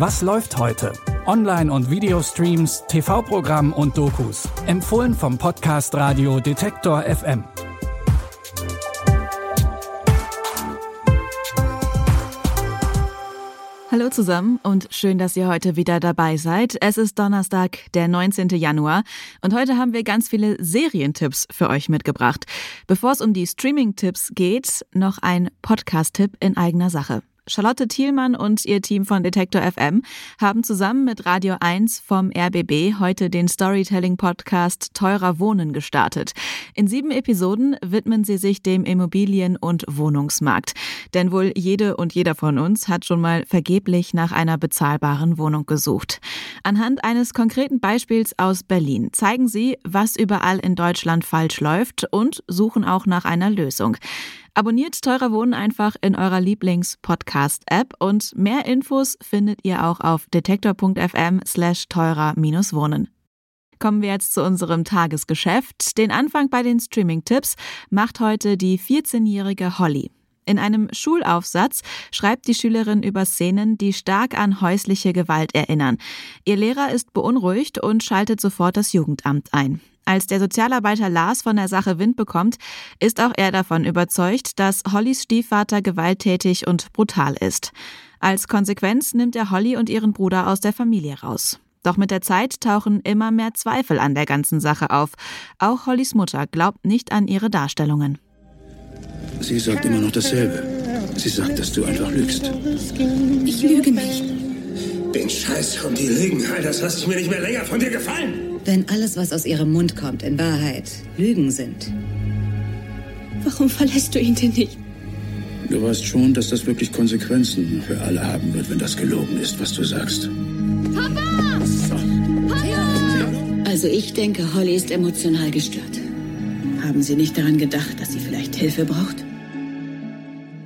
Was läuft heute? Online- und Videostreams, TV-Programm und Dokus. Empfohlen vom Podcast Radio Detektor FM. Hallo zusammen und schön, dass ihr heute wieder dabei seid. Es ist Donnerstag, der 19. Januar und heute haben wir ganz viele Serientipps für euch mitgebracht. Bevor es um die Streaming-Tipps geht, noch ein Podcast-Tipp in eigener Sache. Charlotte Thielmann und ihr Team von Detektor FM haben zusammen mit Radio 1 vom RBB heute den Storytelling-Podcast Teurer Wohnen gestartet. In sieben Episoden widmen sie sich dem Immobilien- und Wohnungsmarkt. Denn wohl jede und jeder von uns hat schon mal vergeblich nach einer bezahlbaren Wohnung gesucht. Anhand eines konkreten Beispiels aus Berlin zeigen sie, was überall in Deutschland falsch läuft und suchen auch nach einer Lösung. Abonniert Teurer Wohnen einfach in eurer Lieblings-Podcast-App und mehr Infos findet ihr auch auf detektor.fm slash teurer-wohnen. Kommen wir jetzt zu unserem Tagesgeschäft. Den Anfang bei den Streaming-Tipps macht heute die 14-jährige Holly. In einem Schulaufsatz schreibt die Schülerin über Szenen, die stark an häusliche Gewalt erinnern. Ihr Lehrer ist beunruhigt und schaltet sofort das Jugendamt ein. Als der Sozialarbeiter Lars von der Sache Wind bekommt, ist auch er davon überzeugt, dass Hollys Stiefvater gewalttätig und brutal ist. Als Konsequenz nimmt er Holly und ihren Bruder aus der Familie raus. Doch mit der Zeit tauchen immer mehr Zweifel an der ganzen Sache auf. Auch Hollys Mutter glaubt nicht an ihre Darstellungen. Sie sagt immer noch dasselbe. Sie sagt, dass du einfach lügst. Ich lüge nicht. Den Scheiß und die Lügen, das lasse ich mir nicht mehr länger von dir gefallen. Wenn alles, was aus ihrem Mund kommt, in Wahrheit Lügen sind. Warum verlässt du ihn denn nicht? Du weißt schon, dass das wirklich Konsequenzen für alle haben wird, wenn das gelogen ist, was du sagst. Papa! Also ich denke, Holly ist emotional gestört. Haben Sie nicht daran gedacht, dass sie vielleicht Hilfe braucht?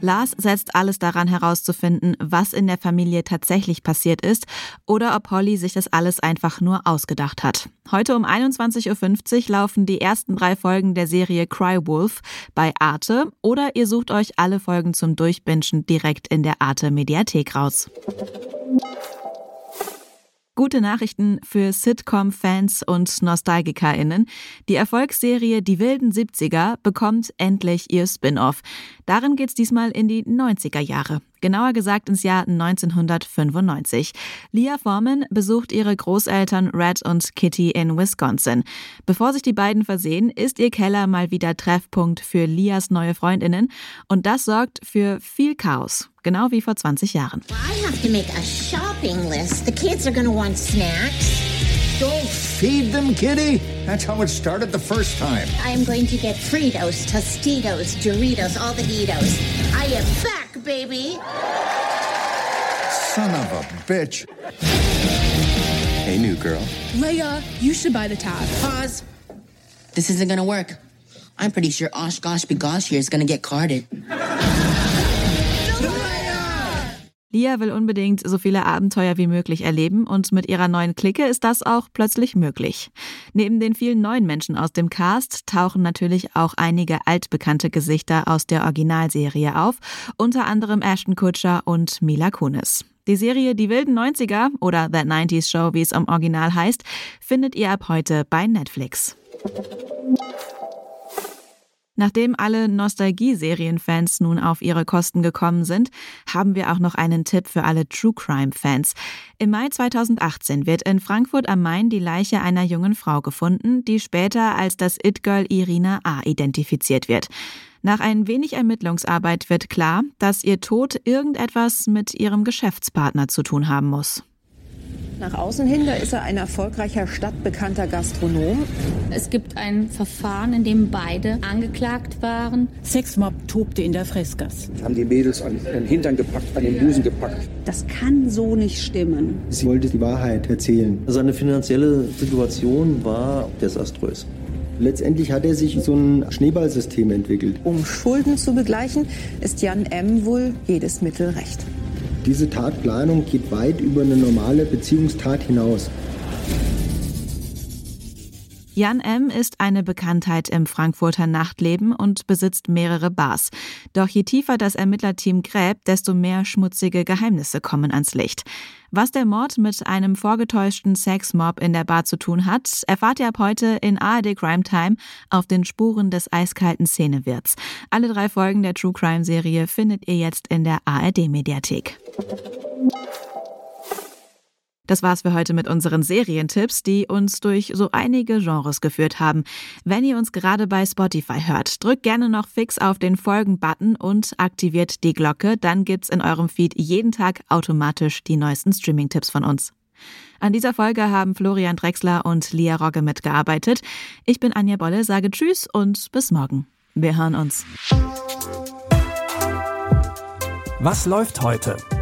Lars setzt alles daran herauszufinden, was in der Familie tatsächlich passiert ist oder ob Holly sich das alles einfach nur ausgedacht hat. Heute um 21.50 Uhr laufen die ersten drei Folgen der Serie Cry Wolf bei Arte oder ihr sucht euch alle Folgen zum Durchbingen direkt in der Arte Mediathek raus. Gute Nachrichten für Sitcom-Fans und NostalgikerInnen. Die Erfolgsserie Die wilden 70er bekommt endlich ihr Spin-off. Darin geht's diesmal in die 90er Jahre genauer gesagt ins Jahr 1995. Leah Foreman besucht ihre Großeltern Red und Kitty in Wisconsin. Bevor sich die beiden versehen, ist ihr Keller mal wieder Treffpunkt für Leahs neue Freundinnen und das sorgt für viel Chaos. Genau wie vor 20 Jahren. I have to make a shopping list. The kids are gonna want snacks. Don't feed them, kitty. That's how it started the first time. I am going to get Fritos, Tostitos, Doritos, all the Ditos. I am back, baby. Son of a bitch. Hey, new girl. Leia, you should buy the tab. Pause. This isn't gonna work. I'm pretty sure Osh Gosh Begosh here is gonna get carded. Lia will unbedingt so viele Abenteuer wie möglich erleben und mit ihrer neuen Clique ist das auch plötzlich möglich. Neben den vielen neuen Menschen aus dem Cast tauchen natürlich auch einige altbekannte Gesichter aus der Originalserie auf, unter anderem Ashton Kutcher und Mila Kunis. Die Serie Die wilden 90er oder That 90s Show, wie es im Original heißt, findet ihr ab heute bei Netflix. Nachdem alle Nostalgie-Serienfans nun auf ihre Kosten gekommen sind, haben wir auch noch einen Tipp für alle True Crime-Fans. Im Mai 2018 wird in Frankfurt am Main die Leiche einer jungen Frau gefunden, die später als das It-Girl Irina A. identifiziert wird. Nach ein wenig Ermittlungsarbeit wird klar, dass ihr Tod irgendetwas mit ihrem Geschäftspartner zu tun haben muss. Nach außen hin, da ist er ein erfolgreicher stadtbekannter Gastronom. Es gibt ein Verfahren, in dem beide angeklagt waren. Sexmob tobte in der Freskas. Haben die Mädels an den Hintern gepackt, an den Busen gepackt. Das kann so nicht stimmen. Sie wollte die Wahrheit erzählen. Seine finanzielle Situation war desaströs. Letztendlich hat er sich so ein Schneeballsystem entwickelt. Um Schulden zu begleichen, ist Jan M. wohl jedes Mittel recht. Diese Tatplanung geht weit über eine normale Beziehungstat hinaus. Jan M. ist eine Bekanntheit im Frankfurter Nachtleben und besitzt mehrere Bars. Doch je tiefer das Ermittlerteam gräbt, desto mehr schmutzige Geheimnisse kommen ans Licht. Was der Mord mit einem vorgetäuschten Sexmob in der Bar zu tun hat, erfahrt ihr ab heute in ARD Crime Time auf den Spuren des eiskalten Szenewirts. Alle drei Folgen der True Crime Serie findet ihr jetzt in der ARD Mediathek. Das war's für heute mit unseren Serientipps, die uns durch so einige Genres geführt haben. Wenn ihr uns gerade bei Spotify hört, drückt gerne noch fix auf den Folgen-Button und aktiviert die Glocke. Dann gibt's in eurem Feed jeden Tag automatisch die neuesten Streaming-Tipps von uns. An dieser Folge haben Florian Drexler und Lia Rogge mitgearbeitet. Ich bin Anja Bolle, sage Tschüss und bis morgen. Wir hören uns. Was läuft heute?